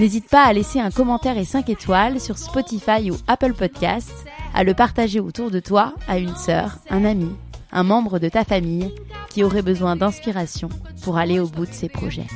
n'hésite pas à laisser un commentaire et 5 étoiles sur Spotify ou Apple Podcasts, à le partager autour de toi à une sœur, un ami, un membre de ta famille qui aurait besoin d'inspiration pour aller au bout de ses projets.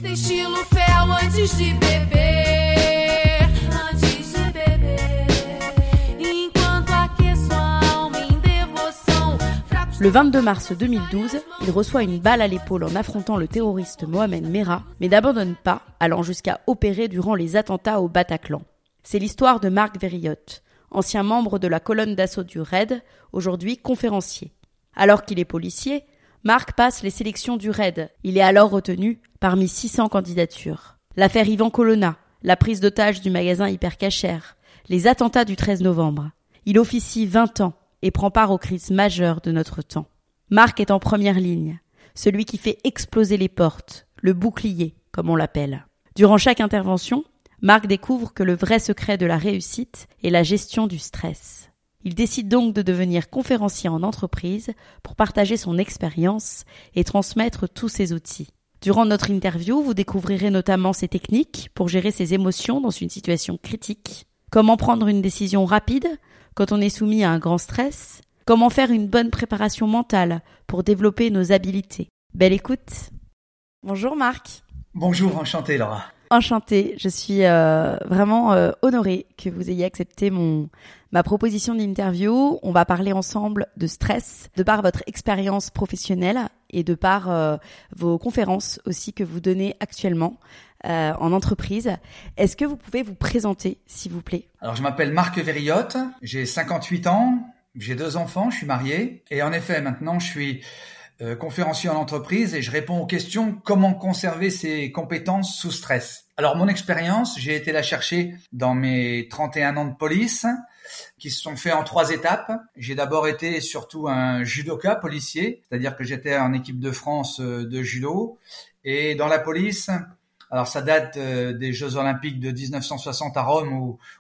Le 22 mars 2012, il reçoit une balle à l'épaule en affrontant le terroriste Mohamed Merah, mais n'abandonne pas, allant jusqu'à opérer durant les attentats au Bataclan. C'est l'histoire de Marc Verriotte, ancien membre de la colonne d'assaut du RAID, aujourd'hui conférencier. Alors qu'il est policier, Marc passe les sélections du RAID. Il est alors retenu parmi 600 candidatures. L'affaire Ivan Colonna, la prise d'otage du magasin Hypercacher, les attentats du 13 novembre. Il officie 20 ans et prend part aux crises majeures de notre temps. Marc est en première ligne, celui qui fait exploser les portes, le bouclier, comme on l'appelle. Durant chaque intervention, Marc découvre que le vrai secret de la réussite est la gestion du stress. Il décide donc de devenir conférencier en entreprise pour partager son expérience et transmettre tous ses outils. Durant notre interview, vous découvrirez notamment ses techniques pour gérer ses émotions dans une situation critique, comment prendre une décision rapide quand on est soumis à un grand stress, comment faire une bonne préparation mentale pour développer nos habiletés. Belle écoute. Bonjour Marc. Bonjour, enchanté Laura. Enchantée, je suis euh, vraiment euh, honorée que vous ayez accepté mon ma proposition d'interview. On va parler ensemble de stress, de par votre expérience professionnelle et de par euh, vos conférences aussi que vous donnez actuellement. Euh, en entreprise. Est-ce que vous pouvez vous présenter, s'il vous plaît? Alors, je m'appelle Marc Verriotte, j'ai 58 ans, j'ai deux enfants, je suis marié, et en effet, maintenant, je suis euh, conférencier en entreprise et je réponds aux questions comment conserver ses compétences sous stress? Alors, mon expérience, j'ai été la chercher dans mes 31 ans de police, qui se sont faits en trois étapes. J'ai d'abord été surtout un judoka policier, c'est-à-dire que j'étais en équipe de France euh, de judo. Et dans la police, alors ça date euh, des Jeux Olympiques de 1960 à Rome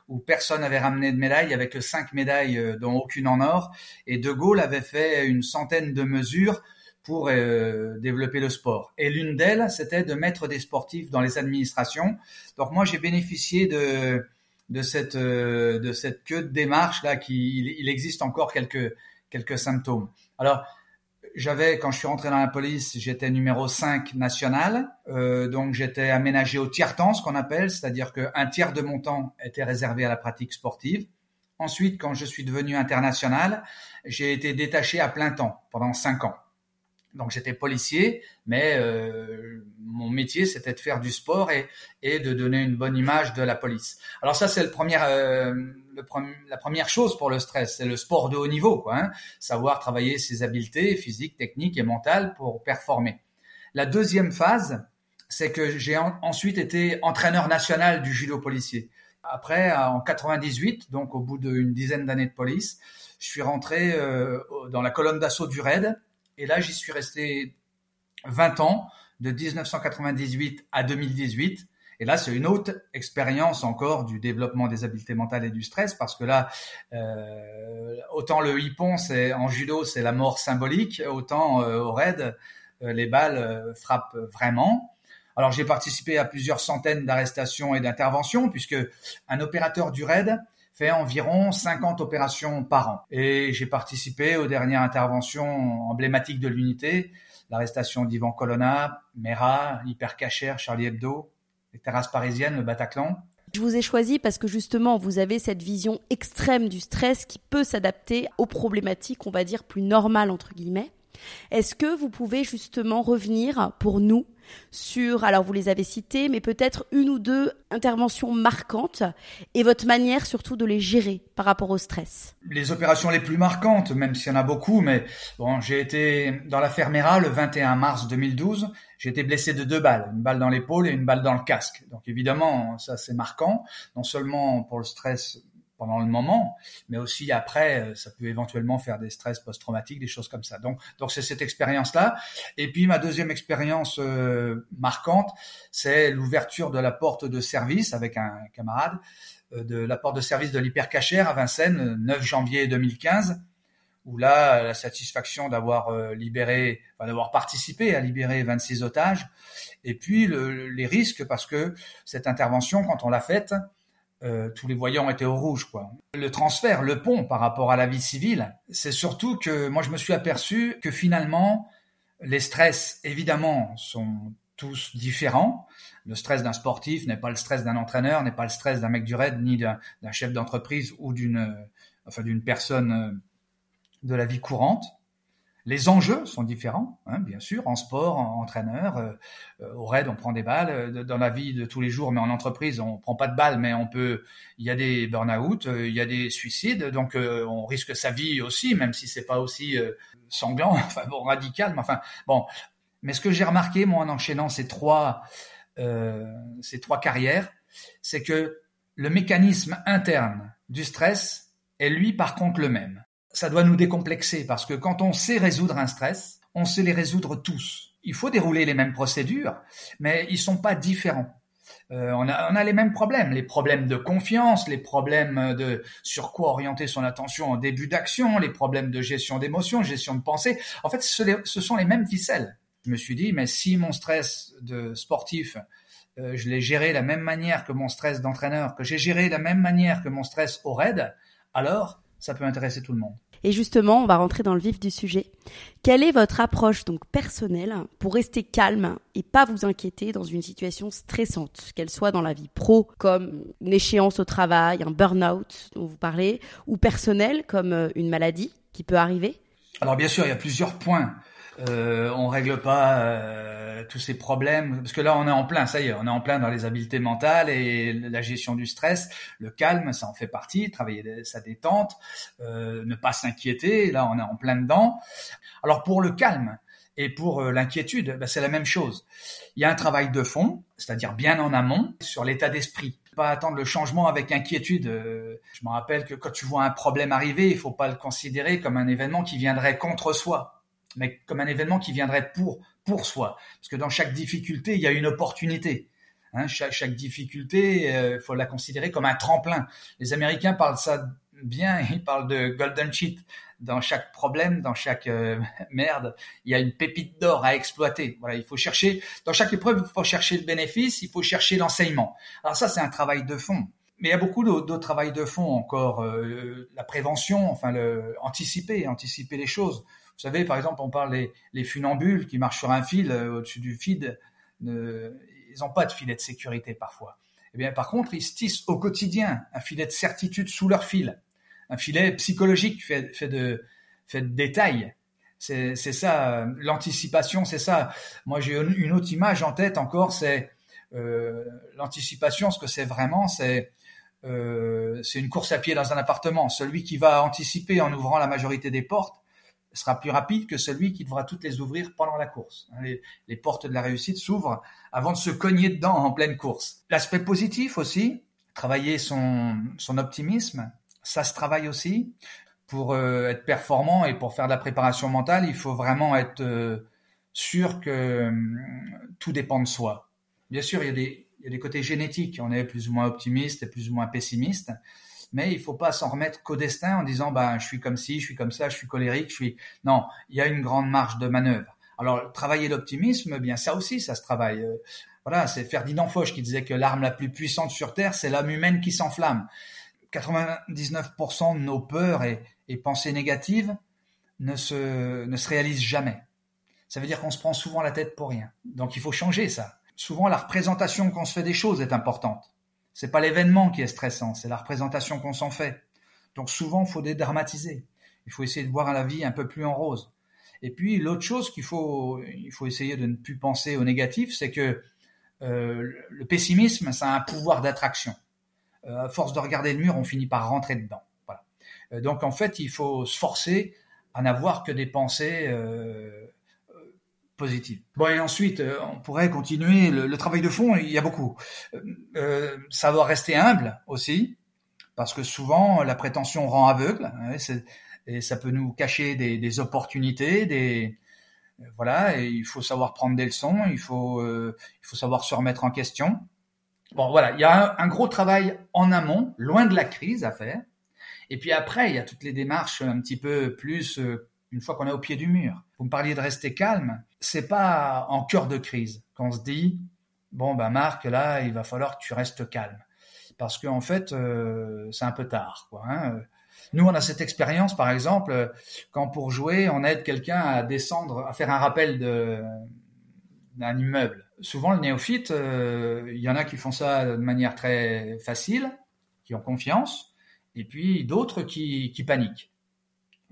où, personne n'avait ramené de médaille, avec cinq médailles euh, dont aucune en or. Et De Gaulle avait fait une centaine de mesures pour euh, développer le sport. Et l'une d'elles, c'était de mettre des sportifs dans les administrations. Donc moi, j'ai bénéficié de cette de cette queue de démarche là qui il, existe encore quelques quelques symptômes. Alors j'avais, quand je suis rentré dans la police, j'étais numéro 5 national. Euh, donc j'étais aménagé au tiers-temps, ce qu'on appelle, c'est-à-dire qu'un tiers de mon temps était réservé à la pratique sportive. Ensuite, quand je suis devenu international, j'ai été détaché à plein temps pendant 5 ans. Donc j'étais policier, mais euh, mon métier c'était de faire du sport et, de donner une bonne image de la police. Alors ça c'est euh, la première chose pour le stress, c'est le sport de haut niveau, quoi, hein. savoir travailler ses habiletés physiques, techniques et mentales pour performer. La deuxième phase, c'est que j'ai ensuite été entraîneur national du judo policier. Après, en 98, donc au bout d'une dizaine d'années de police, je suis rentré dans la colonne d'assaut du RAID. Et là, j'y suis resté 20 ans, de 1998 à 2018. Et là, c'est une autre expérience encore du développement des habiletés mentales et du stress, parce que là, euh, autant le hippon, c'est en judo, c'est la mort symbolique, autant euh, au raid, euh, les balles frappent vraiment. Alors, j'ai participé à plusieurs centaines d'arrestations et d'interventions, puisque un opérateur du raid fait environ 50 opérations par an. Et j'ai participé aux dernières interventions emblématiques de l'unité, l'arrestation d'Ivan Colonna, Mera, Hypercacher, Charlie Hebdo, les terrasses parisiennes, le Bataclan. Je vous ai choisi parce que justement, vous avez cette vision extrême du stress qui peut s'adapter aux problématiques, on va dire, plus normales, entre guillemets. Est-ce que vous pouvez justement revenir pour nous sur, alors vous les avez cités, mais peut-être une ou deux interventions marquantes et votre manière surtout de les gérer par rapport au stress. Les opérations les plus marquantes, même s'il y en a beaucoup, mais bon, j'ai été dans la Fermera le 21 mars 2012, j'ai été blessé de deux balles, une balle dans l'épaule et une balle dans le casque. Donc évidemment, ça c'est marquant, non seulement pour le stress pendant le moment, mais aussi après, euh, ça peut éventuellement faire des stress post-traumatiques, des choses comme ça. Donc, donc c'est cette expérience-là. Et puis ma deuxième expérience euh, marquante, c'est l'ouverture de la porte de service avec un camarade euh, de la porte de service de l'hypercachère à Vincennes, 9 janvier 2015 où là, la satisfaction d'avoir libéré, enfin, d'avoir participé à libérer 26 otages, et puis le, les risques parce que cette intervention, quand on l'a faite, euh, tous les voyants étaient au rouge. Quoi. Le transfert, le pont par rapport à la vie civile, c'est surtout que moi je me suis aperçu que finalement les stress évidemment sont tous différents. Le stress d'un sportif n'est pas le stress d'un entraîneur, n'est pas le stress d'un mec du raid, ni d'un chef d'entreprise ou d'une enfin d'une personne euh, de la vie courante. Les enjeux sont différents, hein, bien sûr, en sport, en entraîneur. Euh, euh, au raid, on prend des balles. Euh, dans la vie de tous les jours, mais en entreprise, on prend pas de balles, mais on peut. Il y a des burn-out, il y a des suicides, donc on risque sa vie aussi, même si c'est pas aussi sanglant, enfin bon, radical. Mais enfin bon. Mais ce que j'ai remarqué, moi, en enchaînant ces trois ces trois carrières, c'est que le mécanisme interne du stress est lui, par contre, le même ça doit nous décomplexer parce que quand on sait résoudre un stress, on sait les résoudre tous. Il faut dérouler les mêmes procédures, mais ils sont pas différents. Euh, on, a, les mêmes problèmes, les problèmes de confiance, les problèmes de sur quoi orienter son attention en début d'action, les problèmes de gestion d'émotions, gestion de pensée. En fait, ce, ce, sont les mêmes ficelles. Je me suis dit, mais si mon stress de sportif, euh, je l'ai géré de la même manière que mon stress d'entraîneur, que j'ai géré de la même manière que mon stress au raid, alors ça peut intéresser tout le monde. Et justement, on va rentrer dans le vif du sujet. Quelle est votre approche donc personnelle pour rester calme et pas vous inquiéter dans une situation stressante, qu'elle soit dans la vie pro comme une échéance au travail, un burn-out dont vous parlez, ou personnelle comme euh, une maladie qui peut arriver? Alors bien sûr, il y a plusieurs points euh, on règle pas euh, tous ces problèmes parce que là on est en plein, ça y est, on est en plein dans les habiletés mentales et la gestion du stress, le calme, ça en fait partie, travailler sa détente, euh, ne pas s'inquiéter, là on est en plein dedans. Alors pour le calme et pour euh, l'inquiétude, bah, c'est la même chose. Il y a un travail de fond, c'est-à-dire bien en amont sur l'état d'esprit pas attendre le changement avec inquiétude. Je me rappelle que quand tu vois un problème arriver, il faut pas le considérer comme un événement qui viendrait contre soi mais comme un événement qui viendrait pour pour soi. Parce que dans chaque difficulté, il y a une opportunité. Hein, chaque, difficulté, il euh, faut la considérer comme un tremplin. Les Américains parlent ça bien, ils parlent de golden sheet. Dans chaque problème, dans chaque euh, merde, il y a une pépite d'or à exploiter. Voilà, il faut chercher, dans chaque épreuve, il faut chercher le bénéfice, il faut chercher l'enseignement. Alors ça, c'est un travail de fond. Mais il y a beaucoup d'autres travail de fond encore, euh, la prévention, enfin anticiper, anticiper les choses. Vous savez, par exemple, on parle des les funambules qui marchent sur un fil euh, au-dessus du feed. ils n'ont pas de filet de sécurité parfois. Eh bien, par contre, ils se tissent au quotidien un filet de certitude sous leur fil, un filet psychologique fait, de fait de détails. C'est ça, euh, l'anticipation, c'est ça. Moi, j'ai une autre image en tête encore, c'est euh, l'anticipation. Ce que c'est vraiment, c'est une course à pied dans un appartement. Celui qui va anticiper en ouvrant la majorité des portes, sera plus rapide que celui qui devra toutes les ouvrir pendant la course. Hein, les, portes de la réussite s'ouvrent avant de se cogner dedans en pleine course. L'aspect positif aussi, travailler son, optimisme, ça se travaille aussi. pour être performant et pour faire de la préparation mentale, il faut vraiment être sûr que hum, tout dépend de soi. Bien sûr, il y a des, il y a des côtés génétiques. On est plus ou moins optimiste et plus ou moins pessimiste. Mais il faut pas s'en remettre qu'au destin en disant, bah, je suis comme ci, je suis comme ça, je suis colérique, je suis, non, il y a une grande marge de manœuvre. Alors, travailler l'optimisme, bien, ça aussi, ça se travaille. Euh, voilà, c'est Ferdinand Foch qui disait que l'arme la plus puissante sur Terre, c'est l'âme humaine qui s'enflamme. 99% de nos peurs et, et, pensées négatives ne se, ne se réalisent jamais. Ça veut dire qu'on se prend souvent la tête pour rien. Donc il faut changer ça souvent la représentation qu'on se fait des choses est importante. C'est pas l'événement qui est stressant, c'est la représentation qu'on s'en fait. Donc souvent, il faut dédramatiser. Il faut essayer de voir la vie un peu plus en rose. Et puis l'autre chose qu'il faut, il faut essayer de ne plus penser au négatif, c'est que euh, le pessimisme, ça a un pouvoir d'attraction. Euh, à force de regarder le mur, on finit par rentrer dedans. Voilà. Euh, donc en fait, il faut se forcer à n'avoir que des pensées euh, Bon, et ensuite, euh, on pourrait continuer le, travail de fond, il y a beaucoup. Euh, euh, savoir rester humble aussi, parce que souvent, la prétention rend aveugle, hein, et ça peut nous cacher des, des opportunités, des... Voilà, et il faut savoir prendre des leçons, il faut, il faut savoir se remettre en question. Bon, voilà, il y a un, un gros travail en amont, loin de la crise à faire. Et puis après, il y a toutes les démarches un petit peu plus une fois qu'on est au pied du mur. Vous me parliez de rester calme. C'est pas en cœur de crise qu'on se dit bon ben Marc là il va falloir que tu restes calme parce qu'en fait euh, c'est un peu tard. Hein. Nous on a cette expérience par exemple quand pour jouer on aide quelqu'un à descendre à faire un rappel d'un immeuble. Souvent le néophyte, euh, il y en a qui font ça de manière très facile, qui ont confiance, et puis d'autres qui paniquent.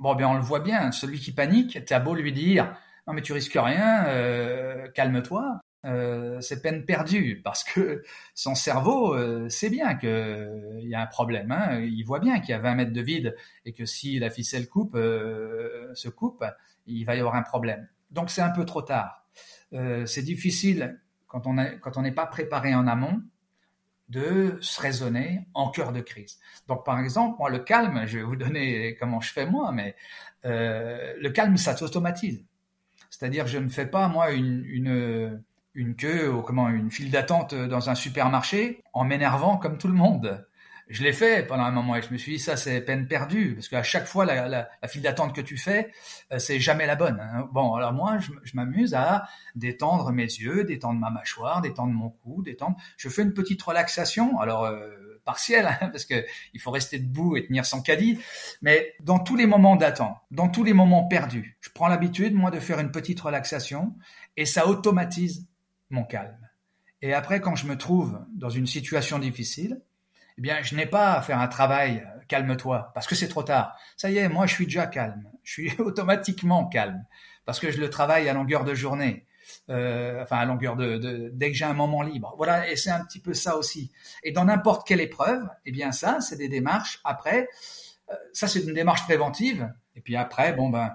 Bon, bien, on le voit bien. Celui qui panique, t'as beau lui dire, non, mais tu risques rien, euh, calme-toi. Euh, c'est peine perdue parce que son cerveau euh, sait bien qu'il y a un problème. Hein. Il voit bien qu'il y a 20 mètres de vide et que si la ficelle coupe, se coupe, il va y avoir un problème. Donc c'est un peu trop tard. c'est difficile quand on n'est pas préparé en amont de se raisonner en cœur de crise. Donc par exemple, moi le calme, je vais vous donner comment je fais moi, mais euh, le calme ça s'automatise. C'est-à-dire je ne fais pas moi une, une, une queue ou comment une file d'attente dans un supermarché en m'énervant comme tout le monde je l'ai fait pendant un moment et je me suis dit ça c'est peine perdue parce qu'à chaque fois la, la, la file d'attente que tu fais euh, c'est jamais la bonne. Hein. Bon alors moi je, je m'amuse à détendre mes yeux, détendre ma mâchoire, détendre mon cou, détendre. Je fais une petite relaxation alors euh, partielle hein, parce que il faut rester debout et tenir son caddie, mais dans tous les moments d'attente, dans tous les moments perdus, je prends l'habitude moi de faire une petite relaxation et ça automatise mon calme. Et après quand je me trouve dans une situation difficile eh bien, je n'ai pas à faire un travail euh, calme-toi, parce que c'est trop tard. Ça y est, moi, je suis déjà calme. Je suis automatiquement calme, parce que je le travaille à longueur de journée. Euh, enfin, à longueur de, dès que j'ai un moment libre. Voilà, et c'est un petit peu ça aussi. Et dans n'importe quelle épreuve, eh bien, ça, c'est des démarches. Après, euh, ça, c'est une démarche préventive. Et puis après, bon ben,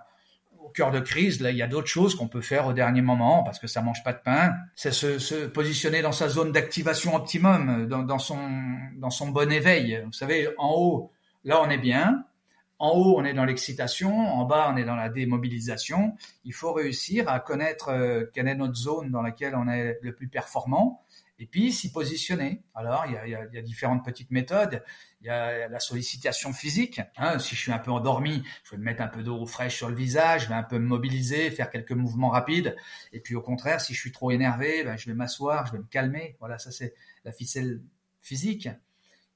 au cœur de crise, là, il y a d'autres choses qu'on peut faire au dernier moment parce que ça mange pas de pain. C'est se, positionner dans sa zone d'activation optimum, dans, dans, son, dans son bon éveil. Vous savez, en haut, là, on est bien. En haut, on est dans l'excitation. En bas, on est dans la démobilisation. Il faut réussir à connaître euh, quelle est notre zone dans laquelle on est le plus performant et puis s'y positionner. Alors, il y a, différentes petites méthodes. Il y a la sollicitation physique. Hein, si je suis un peu endormi, je vais me mettre un peu d'eau fraîche sur le visage, je vais un peu me mobiliser, faire quelques mouvements rapides. Et puis au contraire, si je suis trop énervé, ben, je vais m'asseoir, je vais me calmer. Voilà, ça c'est la ficelle physique.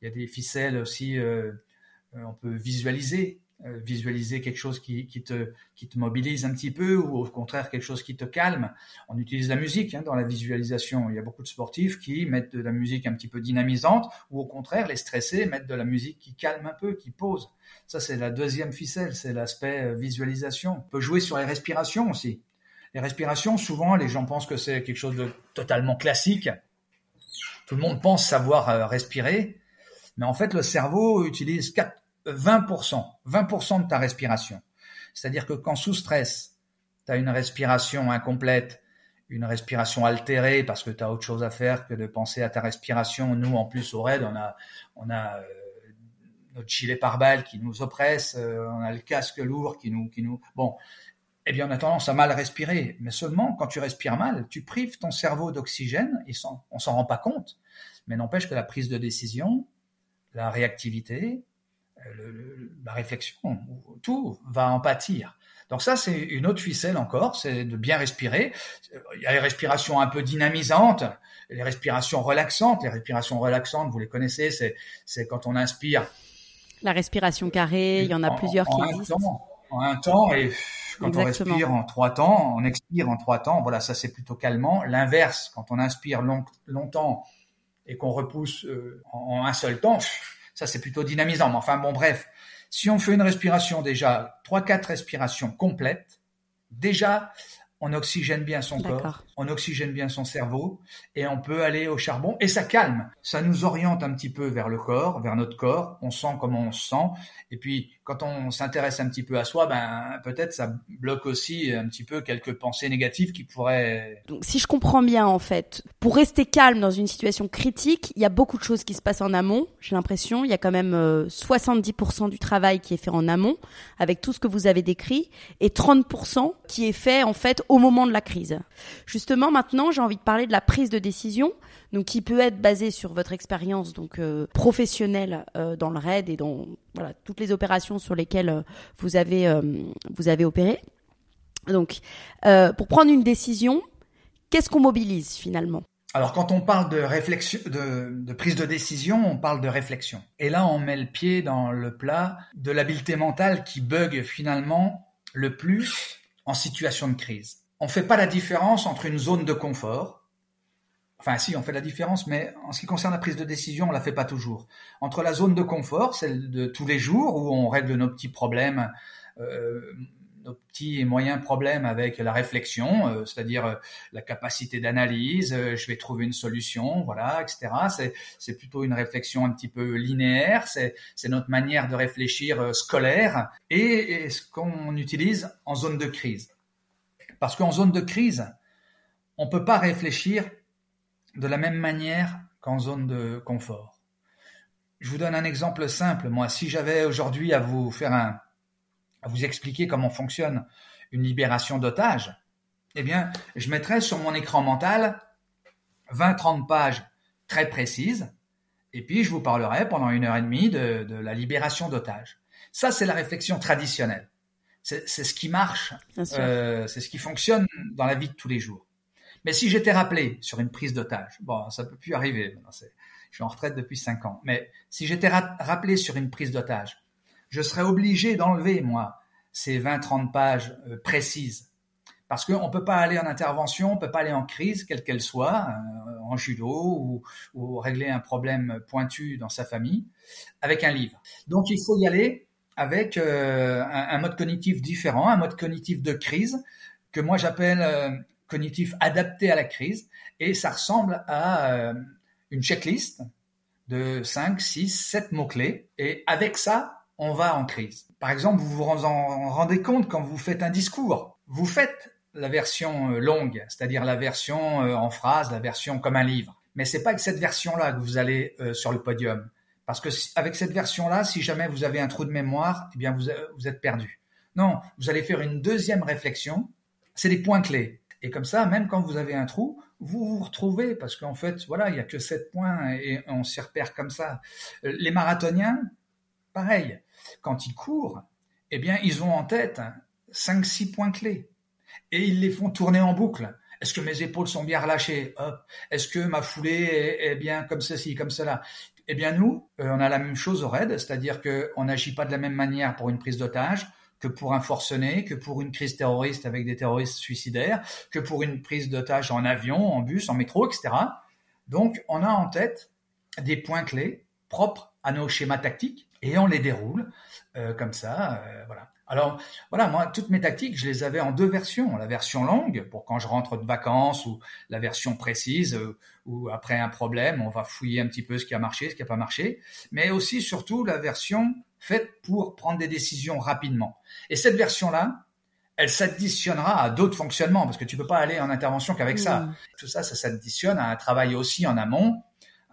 Il y a des ficelles aussi, euh, euh on peut visualiser. Euh, visualiser quelque chose qui, qui, te, qui te mobilise un petit peu ou au contraire quelque chose qui te calme. On utilise la musique hein, dans la visualisation. Il y a beaucoup de sportifs qui mettent de la musique un petit peu dynamisante ou au contraire les stressés mettent de la musique qui calme un peu, qui pose. Ça c'est la deuxième ficelle, c'est l'aspect euh, visualisation. On peut jouer sur les respirations aussi. Les respirations, souvent les gens pensent que c'est quelque chose de totalement classique. Tout le monde pense savoir euh, respirer, mais en fait le cerveau utilise quatre 20%, 20% de ta respiration. C'est-à-dire que quand sous stress, tu as une respiration incomplète, une respiration altérée parce que tu as autre chose à faire que de penser à ta respiration. Nous, en plus, au RAID, on a, on a euh, notre gilet pare-balles qui nous oppresse, euh, on a le casque lourd qui nous, qui nous, bon, eh bien, on a tendance à mal respirer. Mais seulement, quand tu respires mal, tu prives ton cerveau d'oxygène et on s'en rend pas compte. Mais n'empêche que la prise de décision, la réactivité, euh, la réflexion, tout va en pâtir. Donc ça, c'est une autre ficelle encore, c'est de bien respirer. Il y a les respirations un peu dynamisantes, les respirations relaxantes. Les respirations relaxantes, vous les connaissez, c'est, c'est quand on inspire. La respiration carrée, il y en a plusieurs qui existent. en un temps, et quand on respire en trois temps, on expire en trois temps. Voilà, ça c'est plutôt calmant. L'inverse, quand on inspire longtemps et qu'on repousse euh, en, un seul temps, ça c'est plutôt dynamisant. Mais enfin bon, bref, si on fait une respiration déjà, trois, quatre respirations complètes, déjà on oxygène bien son corps, on oxygène bien son cerveau et on peut aller au charbon et ça calme. Ça nous oriente un petit peu vers le corps, vers notre corps. On sent comment on se sent. Et puis, quand on s'intéresse un petit peu à soi, ben, peut-être ça bloque aussi un petit peu quelques pensées négatives qui pourraient... Donc, si je comprends bien, en fait, pour rester calme dans une situation critique, il y a beaucoup de choses qui se passent en amont. J'ai l'impression, il y a quand même 70% euh, du travail qui est fait en amont avec tout ce que vous avez décrit et 30% qui est fait, en fait, au moment de la crise. Justement, maintenant, j'ai envie de parler de la prise de décision, donc qui peut être basée sur votre expérience donc euh, professionnelle euh, dans le RAID et dans toutes les opérations sur lesquelles euh, vous avez opéré. Donc, pour prendre une décision, qu'est-ce qu'on mobilise finalement? Alors quand on parle de, de, prise de décision, on parle de réflexion. Et là, on met le pied dans le plat de l'habileté mentale qui bug finalement le plus en situation de crise on fait pas la différence entre une zone de confort. Enfin, si, on fait la différence, mais en ce qui concerne la prise de décision, on la fait pas toujours. Entre la zone de confort, celle de tous les jours, où on règle nos petits problèmes, euh, nos petits et moyens problèmes avec la réflexion, euh, c'est-à-dire euh, la capacité d'analyse, je vais trouver une solution, voilà, etc. C'est plutôt une réflexion un petit peu linéaire, c'est notre manière de réfléchir scolaire, et ce qu'on utilise en zone de crise. Parce qu'en zone de crise, on ne peut pas réfléchir de la même manière qu'en zone de confort. Je vous donne un exemple simple. Moi, si j'avais aujourd'hui à vous faire un, à vous expliquer comment fonctionne une libération d'otages, eh bien, je mettrais sur mon écran mental 20-30 pages très précises, et puis je vous parlerai pendant une heure et demie de, de la libération d'otages. Ça, c'est la réflexion traditionnelle c'est ce qui marche, euh, c'est ce qui fonctionne dans la vie de tous les jours. Mais si j'étais rappelé sur une prise d'otage, bon, ça peut plus arriver. Je suis en retraite depuis cinq ans. Mais si j'étais rappelé sur une prise d'otage, je serais obligé d'enlever, moi, ces 20-30 pages euh, précises. Parce qu'on ne peut pas aller en intervention, on ne peut pas aller en crise, quelle qu'elle soit, euh, en judo ou, ou, régler un problème pointu dans sa famille, avec un livre. Donc il faut y aller avec euh, un, mode cognitif différent, un mode cognitif de crise que moi j'appelle euh, cognitif adapté à la crise et ça ressemble à euh, une checklist de 5, 6, 7 mots-clés et avec ça, on va en crise. Par exemple, vous vous en rendez compte quand vous faites un discours. Vous faites la version longue, c'est-à-dire la version en phrase, la version comme un livre. Mais c'est pas avec cette version-là que vous allez sur le podium. Parce que avec cette version-là, si jamais vous avez un trou de mémoire, eh bien vous, vous êtes perdu. Non, vous allez faire une deuxième réflexion. C'est des points clés. Et comme ça, même quand vous avez un trou, vous vous retrouvez parce qu'en fait, voilà, il y a que sept points et on s'y repère comme ça. Les marathoniens, pareil. Quand ils courent, eh bien, ils ont en tête cinq, six points clés et ils les font tourner en boucle. Est-ce que mes épaules sont bien relâchées? Est-ce que ma foulée est, bien comme ceci, comme cela? Eh bien nous, euh, on a la même chose au RAID, c'est-à-dire qu'on n'agit pas de la même manière pour une prise d'otage que pour un forcené, que pour une crise terroriste avec des terroristes suicidaires, que pour une prise d'otage en avion, en bus, en métro, etc. Donc on a en tête des points clés propres à nos schémas tactiques et on les déroule euh, comme ça, euh, voilà. Alors voilà, moi, toutes mes tactiques, je les avais en deux versions. La version longue, pour quand je rentre de vacances, ou la version précise, euh, où après un problème, on va fouiller un petit peu ce qui a marché, ce qui n'a pas marché, mais aussi surtout la version faite pour prendre des décisions rapidement. Et cette version-là, elle s'additionnera à d'autres fonctionnements, parce que tu peux pas aller en intervention qu'avec ça. Tout ça, ça s'additionne à un travail aussi en amont,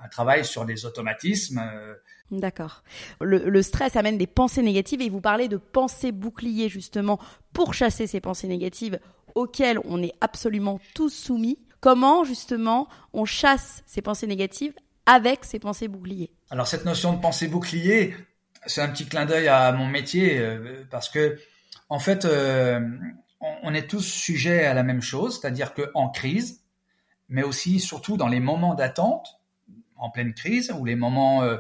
un travail sur des automatismes, euh, D'accord. Le, stress amène des pensées négatives et vous parlez de pensées boucliers justement pour chasser ces pensées négatives auxquelles on est absolument tous soumis. Comment justement on chasse ces pensées négatives avec ces pensées boucliers? Alors cette notion de pensée bouclier, c'est un petit clin d'œil à mon métier euh, parce que en fait euh, on, est tous sujets à la même chose, c'est-à-dire que en crise, mais aussi surtout dans les moments d'attente, en pleine crise ou les moments euh,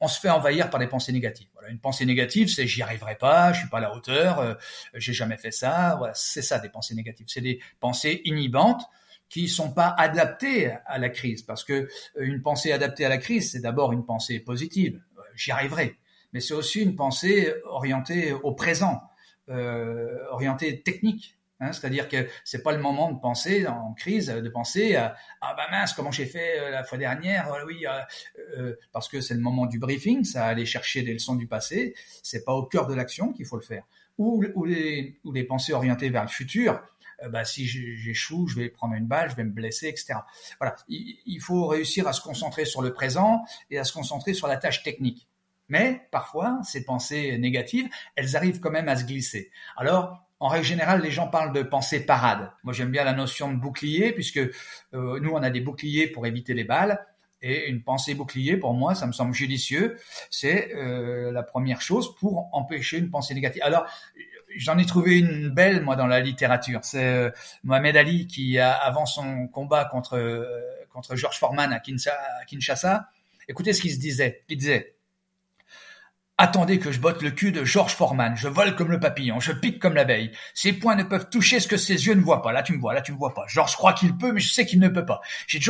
on se fait envahir par des pensées négatives. Voilà, une pensée négative, c'est j'y arriverai pas, je suis pas à la hauteur, euh, j'ai jamais fait ça. Voilà, c'est ça des pensées négatives. C'est des pensées inhibantes qui sont pas adaptées à la crise, parce que euh, une pensée adaptée à la crise, c'est d'abord une pensée positive. J'y arriverai, mais c'est aussi une pensée orientée au présent, orientée technique. Hein, c'est-à-dire que c'est pas le moment de penser en crise, de penser à ah bah mince comment j'ai fait euh, la fois dernière, oui euh, euh, parce que c'est le moment du briefing, ça aller chercher des leçons du passé, c'est pas au cœur de l'action qu'il faut le faire. Ou, les, ou les pensées orientées vers le futur, bah si j'échoue, je vais prendre une balle, je vais me blesser, etc. Voilà, il, il faut réussir à se concentrer sur le présent et à se concentrer sur la tâche technique. Mais parfois, ces pensées négatives, elles arrivent quand même à se glisser. Alors, en règle générale, les gens parlent de pensée parade. Moi, j'aime bien la notion de bouclier, puisque euh, nous, on a des boucliers pour éviter les balles. Et une pensée bouclier, pour moi, ça me semble judicieux. C'est euh, la première chose pour empêcher une pensée négative. Alors, j'en ai trouvé une belle, moi, dans la littérature. C'est euh, Mohamed Ali qui, avant son combat contre contre George Foreman à Kinshasa, écoutez ce qu'il se disait. Il disait Attendez que je botte le cul de George Foreman. Je vole comme le papillon, je pique comme l'abeille. Ses poings ne peuvent toucher ce que ses yeux ne voient pas. Là, tu me vois, là, tu me vois pas. George croit qu'il peut, mais je sais qu'il ne peut pas. J'ai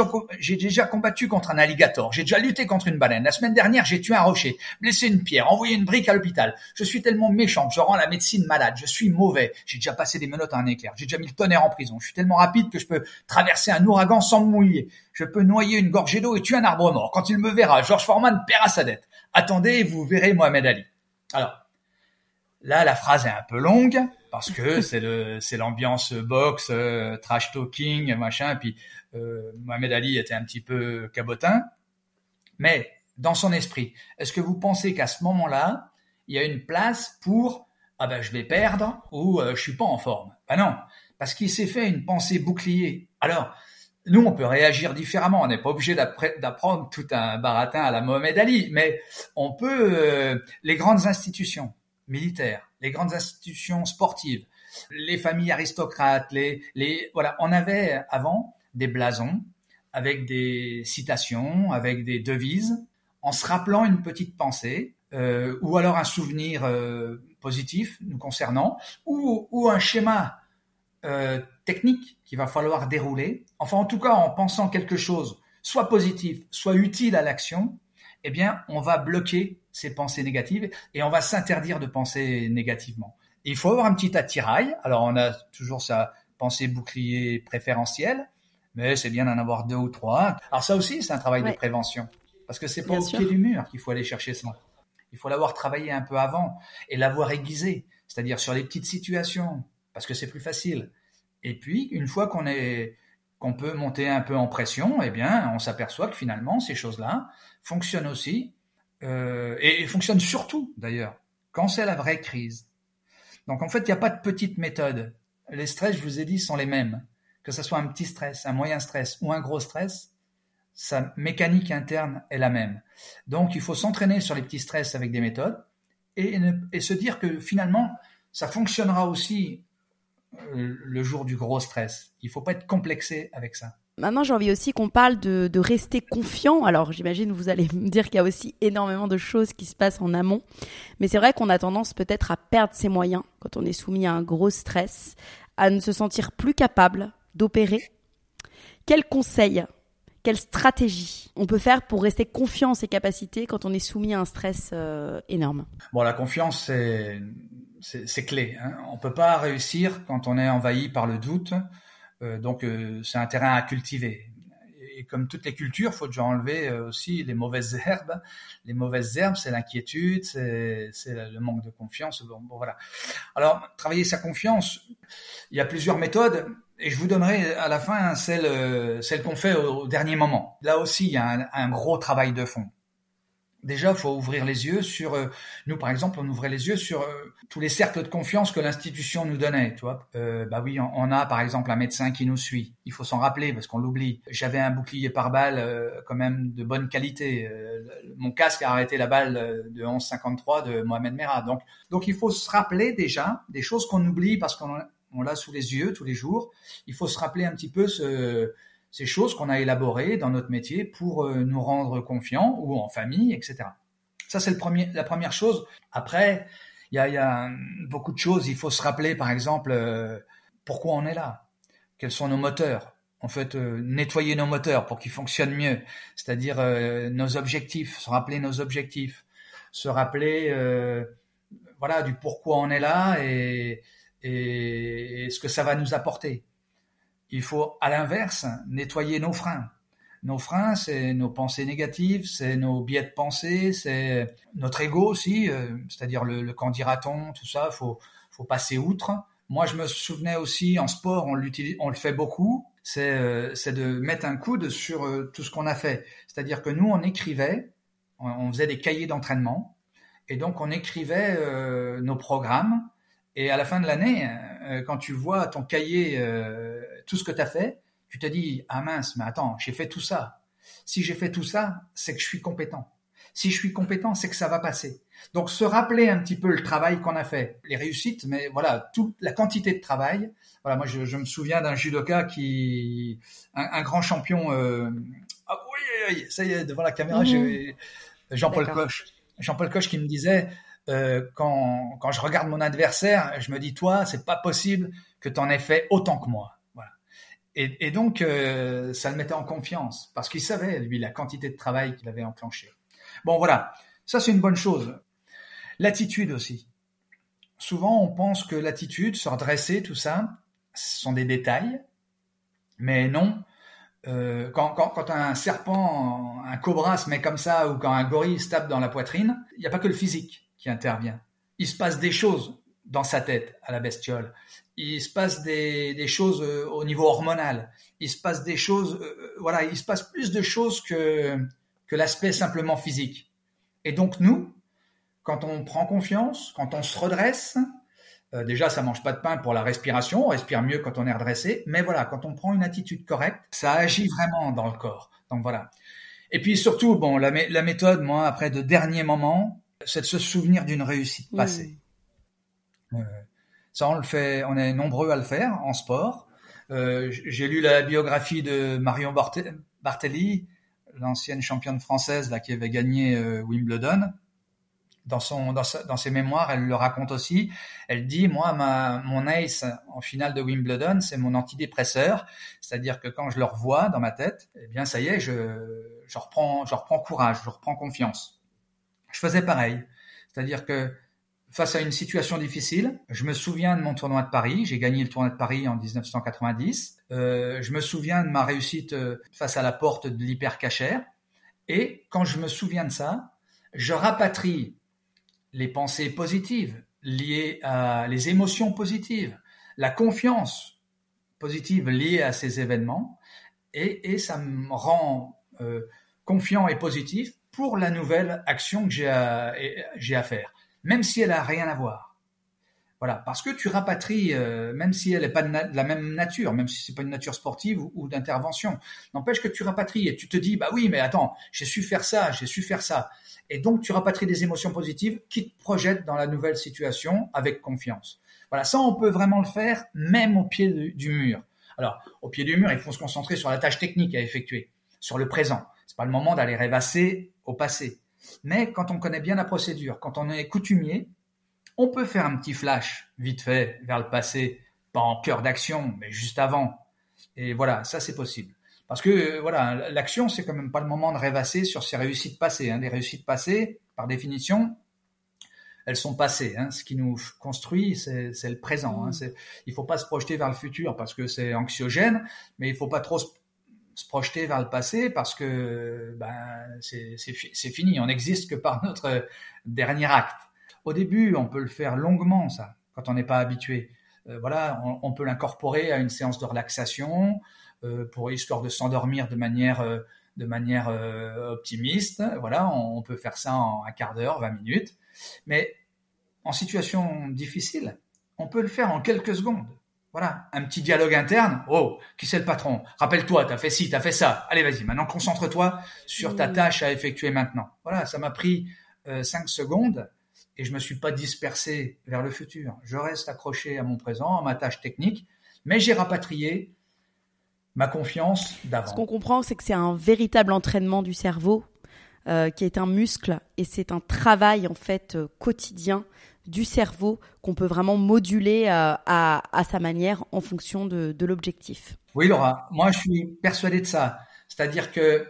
déjà, combattu contre un alligator. J'ai déjà lutté contre une baleine. La semaine dernière, j'ai tué un rocher, blessé une pierre, envoyé une brique à l'hôpital. Je suis tellement méchant que je rends la médecine malade. Je suis mauvais. J'ai déjà passé des menottes à un éclair. J'ai déjà mis le tonnerre en prison. Je suis tellement rapide que je peux traverser un ouragan sans me mouiller. Je peux noyer une gorgée d'eau et tuer un arbre mort. Quand il me verra, George Foreman paiera sa dette. Attendez vous verrez Mohamed Ali. Alors, là, la phrase est un peu longue parce que c'est le, c'est l'ambiance box, euh, trash talking, machin. Et puis euh, Mohamed Ali était un petit peu cabotin, mais dans son esprit, est-ce que vous pensez qu'à ce moment-là, il y a une place pour ah ben je vais perdre ou euh, je suis pas en forme? Ben non, parce qu'il s'est fait une pensée bouclier. Alors nous, on peut réagir différemment. On n'est pas obligé d'apprendre tout un baratin à la Mohamed Ali, mais on peut euh, les grandes institutions militaires, les grandes institutions sportives, les familles aristocrates, les, les voilà, on avait avant des blasons avec des citations, avec des devises, en se rappelant une petite pensée euh, ou alors un souvenir euh, positif nous concernant, ou, ou un schéma euh, technique qu'il va falloir dérouler. Enfin, en tout cas, en pensant quelque chose soit positif, soit utile à l'action, eh bien, on va bloquer ces pensées négatives et on va s'interdire de penser négativement. il faut avoir un petit attirail. Alors, on a toujours sa pensée bouclier préférentielle, mais c'est bien d'en avoir deux ou trois. Alors ça aussi, c'est un travail de prévention, parce que c'est pas au pied du mur qu'il faut aller chercher ça. Il faut l'avoir travaillé un peu avant et l'avoir aiguisé, c'est-à-dire sur les petites situations, parce que c'est plus facile. Et puis, une fois qu'on est qu'on peut monter un peu en pression, eh bien, on s'aperçoit que finalement, ces choses-là fonctionnent aussi, euh, et, fonctionnent surtout, d'ailleurs, quand c'est la vraie crise. Donc, en fait, il n'y a pas de petite méthode. Les stress, je vous ai dit, sont les mêmes. Que ce soit un petit stress, un moyen stress ou un gros stress, sa mécanique interne est la même. Donc, il faut s'entraîner sur les petits stress avec des méthodes et, se dire que finalement, ça fonctionnera aussi le jour du gros stress. Il faut pas être complexé avec ça. Maintenant, j'ai envie aussi qu'on parle de, rester confiant. Alors, j'imagine vous allez me dire qu'il y a aussi énormément de choses qui se passent en amont. Mais c'est vrai qu'on a tendance peut-être à perdre ses moyens quand on est soumis à un gros stress, à ne se sentir plus capable d'opérer. Quels conseils, quelle stratégie on peut faire pour rester confiant en ses capacités quand on est soumis à un stress euh, énorme? Bon, la confiance, c'est c'est clé. Hein. On peut pas réussir quand on est envahi par le doute. Euh, donc euh, c'est un terrain à cultiver. Et comme toutes les cultures, faut déjà enlever euh, aussi les mauvaises herbes. Les mauvaises herbes, c'est l'inquiétude, c'est le manque de confiance. Bon, voilà. Alors travailler sa confiance, il y a plusieurs méthodes. Et je vous donnerai à la fin celle, qu'on fait au, dernier moment. Là aussi, il y a un gros travail de fond. Déjà, faut ouvrir les yeux sur euh, nous, par exemple, on ouvrait les yeux sur euh, tous les cercles de confiance que l'institution nous donnait. Tu vois, euh, bah oui, on, a par exemple un médecin qui nous suit. Il faut s'en rappeler parce qu'on l'oublie. J'avais un bouclier par balle quand même de bonne qualité. mon casque a arrêté la balle de 11,53 de Mohamed Merah. Donc, donc il faut se rappeler déjà des choses qu'on oublie parce qu'on on l'a sous les yeux tous les jours. Il faut se rappeler un petit peu ce ces choses qu'on a élaborées dans notre métier pour euh, nous rendre confiants ou en famille, etc. Ça, c'est la première chose. Après, il y a, beaucoup de choses. Il faut se rappeler, par exemple, euh, pourquoi on est là, quels sont nos moteurs? En fait, euh, nettoyer nos moteurs pour qu'ils fonctionnent mieux, c'est-à-dire nos objectifs, se rappeler nos objectifs, se rappeler, voilà, du pourquoi on est là et, et ce que ça va nous apporter. Il faut, à l'inverse, nettoyer nos freins. Nos freins, c'est nos pensées négatives, c'est nos biais de pensée, c'est notre ego aussi, euh, c'est-à-dire le, le dira-t-on, tout ça, faut, faut passer outre. Moi, je me souvenais aussi en sport, on le fait beaucoup, c'est euh, c'est de mettre un coude sur euh, tout ce qu'on a fait. C'est-à-dire que nous, on écrivait, on, faisait des cahiers d'entraînement, et donc on écrivait nos programmes. Et à la fin de l'année, quand tu vois ton cahier tout ce que tu as fait, tu te dis, ah mince, mais attends, j'ai fait tout ça. Si j'ai fait tout ça, c'est que je suis compétent. Si je suis compétent, c'est que ça va passer. Donc se rappeler un petit peu le travail qu'on a fait, les réussites, mais voilà, toute la quantité de travail. Voilà, moi je, me souviens d'un judoka qui, un, grand champion. Euh, ah oui, oui, ça y est, devant la caméra, mmh. Jean-Paul Coche. Jean-Paul Coche qui me disait, euh, quand, quand je regarde mon adversaire, je me dis, toi, c'est pas possible que tu en aies fait autant que moi. Et, donc, euh, ça le mettait en confiance, parce qu'il savait, lui, la quantité de travail qu'il avait enclenché. Bon, voilà, ça c'est une bonne chose. L'attitude aussi. Souvent, on pense que l'attitude, se redresser, tout ça, ce sont des détails, mais non. Euh, quand, quand, quand, un serpent, un cobra se met comme ça, ou quand un gorille se tape dans la poitrine, il n'y a pas que le physique qui intervient. Il se passe des choses dans sa tête à la bestiole il se passe des, choses euh, au niveau hormonal. Il se passe des choses, euh, euh, voilà, il se passe plus de choses que, que l'aspect simplement physique. Et donc nous, quand on prend confiance, quand on se redresse, déjà ça mange pas de pain pour la respiration, on respire mieux quand on est redressé, mais voilà, quand on prend une attitude correcte, ça agit vraiment dans le corps. Donc voilà. Et puis surtout, bon, la, la méthode, moi, après de derniers moments, c'est de se souvenir d'une réussite passée. Ça, on le fait, on est nombreux à le faire en sport. Euh, j'ai lu la biographie de Marion Bartelli, l'ancienne championne française là qui avait gagné euh, Wimbledon. Dans son dans, dans, ses mémoires, elle le raconte aussi. Elle dit moi ma mon ace en finale de Wimbledon, c'est mon antidépresseur, c'est-à-dire que quand je le revois dans ma tête, eh bien ça y est, je je reprends je reprends courage, je reprends confiance. Je faisais pareil, c'est-à-dire que face à une situation difficile. Je me souviens de mon tournoi de Paris. J'ai gagné le tournoi de Paris en 1990. Euh, je me souviens de ma réussite euh, face à la porte de l'hypercachère. Et quand je me souviens de ça, je rapatrie les pensées positives liées à les émotions positives, la confiance positive liée à ces événements, et, ça me rend euh, confiant et positif pour la nouvelle action que j'ai à faire même si elle a rien à voir. Voilà, parce que tu rapatries, euh, même si elle n'est pas de, la même nature, même si c'est pas une nature sportive ou, d'intervention, n'empêche que tu rapatries et tu te dis, bah oui, mais attends, j'ai su faire ça, j'ai su faire ça. Et donc tu rapatries des émotions positives qui te projettent dans la nouvelle situation avec confiance. Voilà, ça on peut vraiment le faire même au pied du mur. Alors, au pied du mur, il faut se concentrer sur la tâche technique à effectuer, sur le présent. C'est pas le moment d'aller rêvasser au passé. Mais quand on connaît bien la procédure, quand on est coutumier, on peut faire un petit flash vite fait vers le passé, pas en cœur d'action, mais juste avant. Et voilà, ça c'est possible. Parce que voilà, l'action c'est quand même pas le moment de rêvasser sur ses réussites passées. Hein. Les réussites passées, par définition, elles sont passées. Hein. Ce qui nous construit, c'est le présent. Hein. Mmh. Il faut pas se projeter vers le futur parce que c'est anxiogène, mais il faut pas trop se se projeter vers le passé parce que ben, c'est fini, on n'existe que par notre dernier acte. Au début, on peut le faire longuement, ça, quand on n'est pas habitué. Euh, voilà, on, peut l'incorporer à une séance de relaxation euh, pour histoire de s'endormir de manière euh, de manière optimiste. Voilà, on, peut faire ça en un quart d'heure, 20 minutes. Mais en situation difficile, on peut le faire en quelques secondes. Voilà, un petit dialogue interne. Oh, qui c'est le patron? Rappelle-toi, t'as fait ci, t'as fait ça. Allez, vas-y, maintenant concentre-toi sur ta mmh. tâche à effectuer maintenant. Voilà, ça m'a pris euh, cinq secondes et je me suis pas dispersé vers le futur. Je reste accroché à mon présent, à ma tâche technique, mais j'ai rapatrié ma confiance d'avant. Ce qu'on comprend, c'est que c'est un véritable entraînement du cerveau, euh, qui est un muscle, et c'est un travail en fait euh, quotidien du cerveau qu'on peut vraiment moduler euh, à, sa manière en fonction de, l'objectif. Oui, Laura, moi je suis persuadé de ça. C'est-à-dire que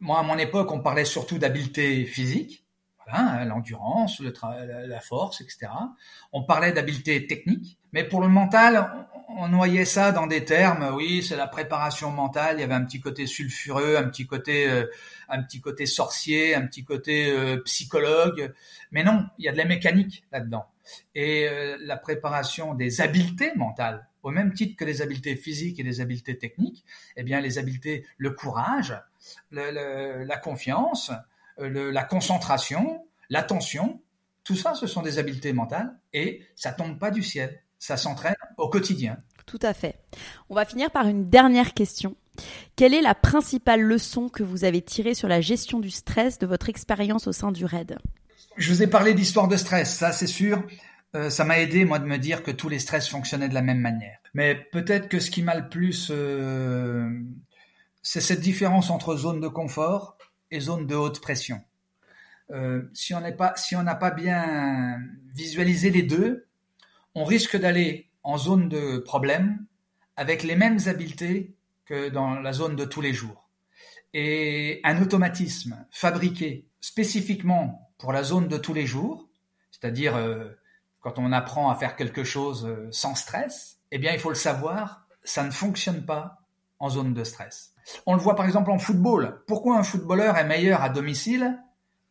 moi, à mon époque, on parlait surtout d'habileté physique, voilà, l'endurance, la force, etc. On parlait d'habileté technique, mais pour le mental, on noyait ça dans des termes. Oui, c'est la préparation mentale. Il y avait un petit côté sulfureux, un petit côté, euh, un petit côté sorcier, un petit côté euh, psychologue. Mais non, il y a de la mécanique là-dedans. Et euh, la préparation des habiletés mentales, au même titre que les habiletés physiques et les habiletés techniques, eh bien, les habiletés, le courage, la confiance, la concentration, l'attention, tout ça, ce sont des habiletés mentales et ça tombe pas du ciel ça s'entraîne au quotidien. Tout à fait. On va finir par une dernière question. Quelle est la principale leçon que vous avez tirée sur la gestion du stress de votre expérience au sein du RAID? Je vous ai parlé d'histoire de stress, ça c'est sûr. Euh, ça m'a aidé moi de me dire que tous les stress fonctionnaient de la même manière. Mais peut-être que ce qui m'a le plus, euh, c'est cette différence entre zone de confort et zone de haute pression. Euh, si on n'a pas bien visualisé les deux, on risque d'aller en zone de problème avec les mêmes habiletés que dans la zone de tous les jours. Et un automatisme fabriqué spécifiquement pour la zone de tous les jours, c'est-à-dire euh, quand on apprend à faire quelque chose euh, sans stress, eh bien il faut le savoir, ça ne fonctionne pas en zone de stress. On le voit par exemple en football. Pourquoi un footballeur est meilleur à domicile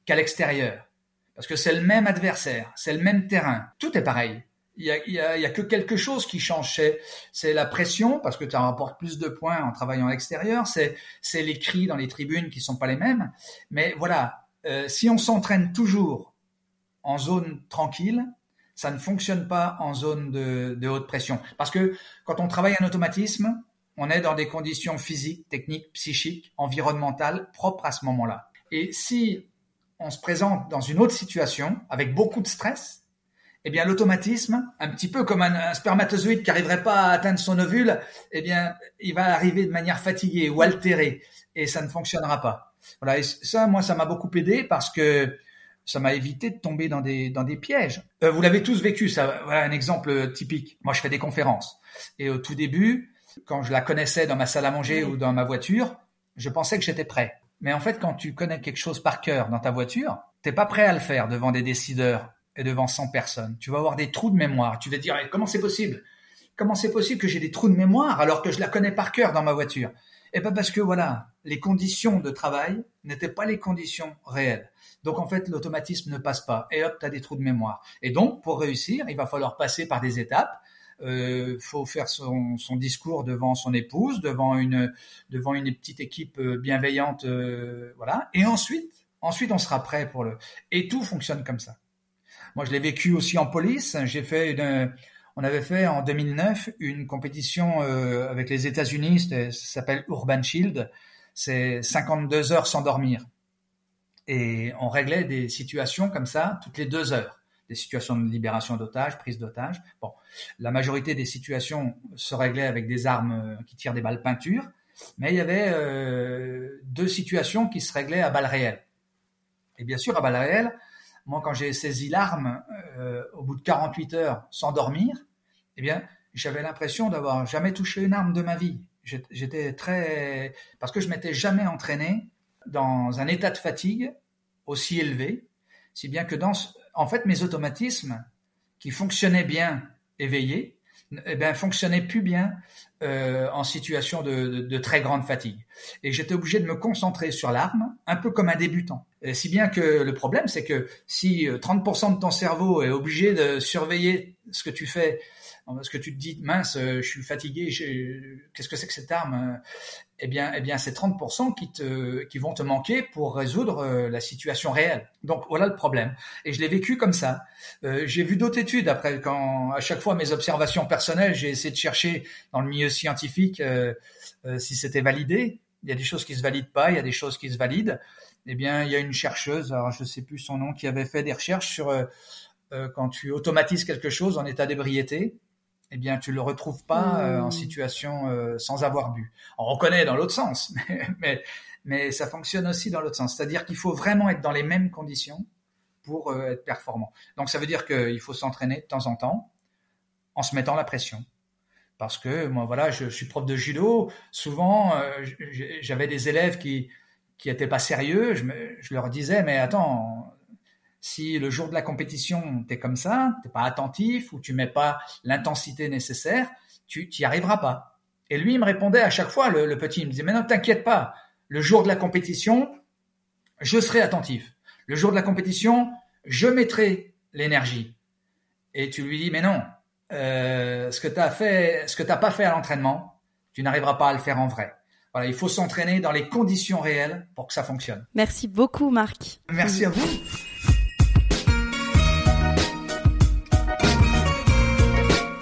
qu'à l'extérieur? Parce que c'est le même adversaire, c'est le même terrain, tout est pareil il y a, que quelque chose qui change. C'est la pression, parce que tu rapportes plus de points en travaillant à l'extérieur. C'est les cris dans les tribunes qui sont pas les mêmes. Mais voilà, euh, si on s'entraîne toujours en zone tranquille, ça ne fonctionne pas en zone de, de, haute pression. Parce que quand on travaille un automatisme, on est dans des conditions physiques, techniques, psychiques, environnementales propres à ce moment-là. Et si on se présente dans une autre situation avec beaucoup de stress, eh bien l'automatisme, un petit peu comme un, spermatozoïde qui n'arriverait pas à atteindre son ovule, eh bien il va arriver de manière fatiguée ou altérée et ça ne fonctionnera pas. Voilà, et ça, moi, ça m'a beaucoup aidé parce que ça m'a évité de tomber dans des dans des pièges. Euh, vous l'avez tous vécu, ça. Un exemple typique. Moi, je fais des conférences et au tout début, quand je la connaissais dans ma salle à manger ou dans ma voiture, je pensais que j'étais prêt. Mais en fait, quand tu connais quelque chose par cœur dans ta voiture, t'es pas prêt à le faire devant des décideurs et devant 100 personnes. Tu vas avoir des trous de mémoire. Tu vas te dire, comment c'est possible? Comment c'est possible que j'ai des trous de mémoire alors que je la connais par cœur dans ma voiture? Eh bien parce que voilà, les conditions de travail n'étaient pas les conditions réelles. Donc en fait, l'automatisme ne passe pas. Et hop, tu as des trous de mémoire. Et donc, pour réussir, il va falloir passer par des étapes. Euh, faut faire son, discours devant son épouse, devant une, petite équipe euh, bienveillante, euh, voilà. Et ensuite, ensuite, on sera prêt pour le. Et tout fonctionne comme ça. Moi, je l'ai vécu aussi en police. J'ai fait on avait fait en 2009 une compétition euh, avec les États-Unis, ça s'appelle Urban Shield. C'est 52 heures sans dormir. Et on réglait des situations comme ça toutes les deux heures. Des situations de libération d'otages, prise d'otages. Bon, la majorité des situations se réglaient avec des armes euh, qui tirent des balles peinture, mais il y avait euh, deux situations qui se réglaient à balles réelles. Et bien sûr, à balles réelles, moi, quand j'ai saisi l'arme euh, au bout de 48 heures sans dormir, eh bien, j'avais l'impression d'avoir jamais touché une arme de ma vie. J'étais très parce que je m'étais jamais entraîné dans un état de fatigue aussi élevé, si bien que dans en fait mes automatismes qui fonctionnaient bien éveillés, eh ben fonctionnaient plus bien euh, en situation de, de, très grande fatigue. Et j'étais obligé de me concentrer sur l'arme, un peu comme un débutant. Et si bien que le problème, c'est que si 30% euh, de ton cerveau est obligé de surveiller ce que tu fais parce que tu te dis mince, je suis fatigué, qu'est-ce que c'est que cette arme Eh bien, eh bien, c'est 30% qui te, qui vont te manquer pour résoudre la situation réelle. Donc voilà le problème. Et je l'ai vécu comme ça. j'ai vu d'autres études après, quand à chaque fois mes observations personnelles, j'ai essayé de chercher dans le milieu scientifique si c'était validé. Il y a des choses qui se valident pas, il y a des choses qui se valident eh bien, il y a une chercheuse, alors je sais plus son nom, qui avait fait des recherches sur euh, euh, quand tu automatises quelque chose en état d'ébriété, eh bien, tu le retrouves pas euh, en mmh. situation sans avoir bu. On reconnaît dans l'autre sens, mais, mais, ça fonctionne aussi dans l'autre sens. C'est-à-dire qu'il faut vraiment être dans les mêmes conditions pour être performant. Donc, ça veut dire qu'il faut s'entraîner de temps en temps en se mettant la pression parce que moi voilà je suis prof de judo souvent j'avais des élèves qui qui n'étaient pas sérieux, je, je, leur disais, mais attends, si le jour de la compétition, tu es comme ça, tu pas attentif ou tu mets pas l'intensité nécessaire, tu n'y arriveras pas. Et lui, il me répondait à chaque fois, le, petit, il me disait, mais non, t'inquiète pas, le jour de la compétition, je serai attentif. Le jour de la compétition, je mettrai l'énergie. Et tu lui dis, mais non, euh, ce que tu as fait, ce que t'as pas fait à l'entraînement, tu n'arriveras pas à le faire en vrai. Voilà, il faut s'entraîner dans les conditions réelles pour que ça fonctionne. Merci beaucoup, Marc. Merci à vous.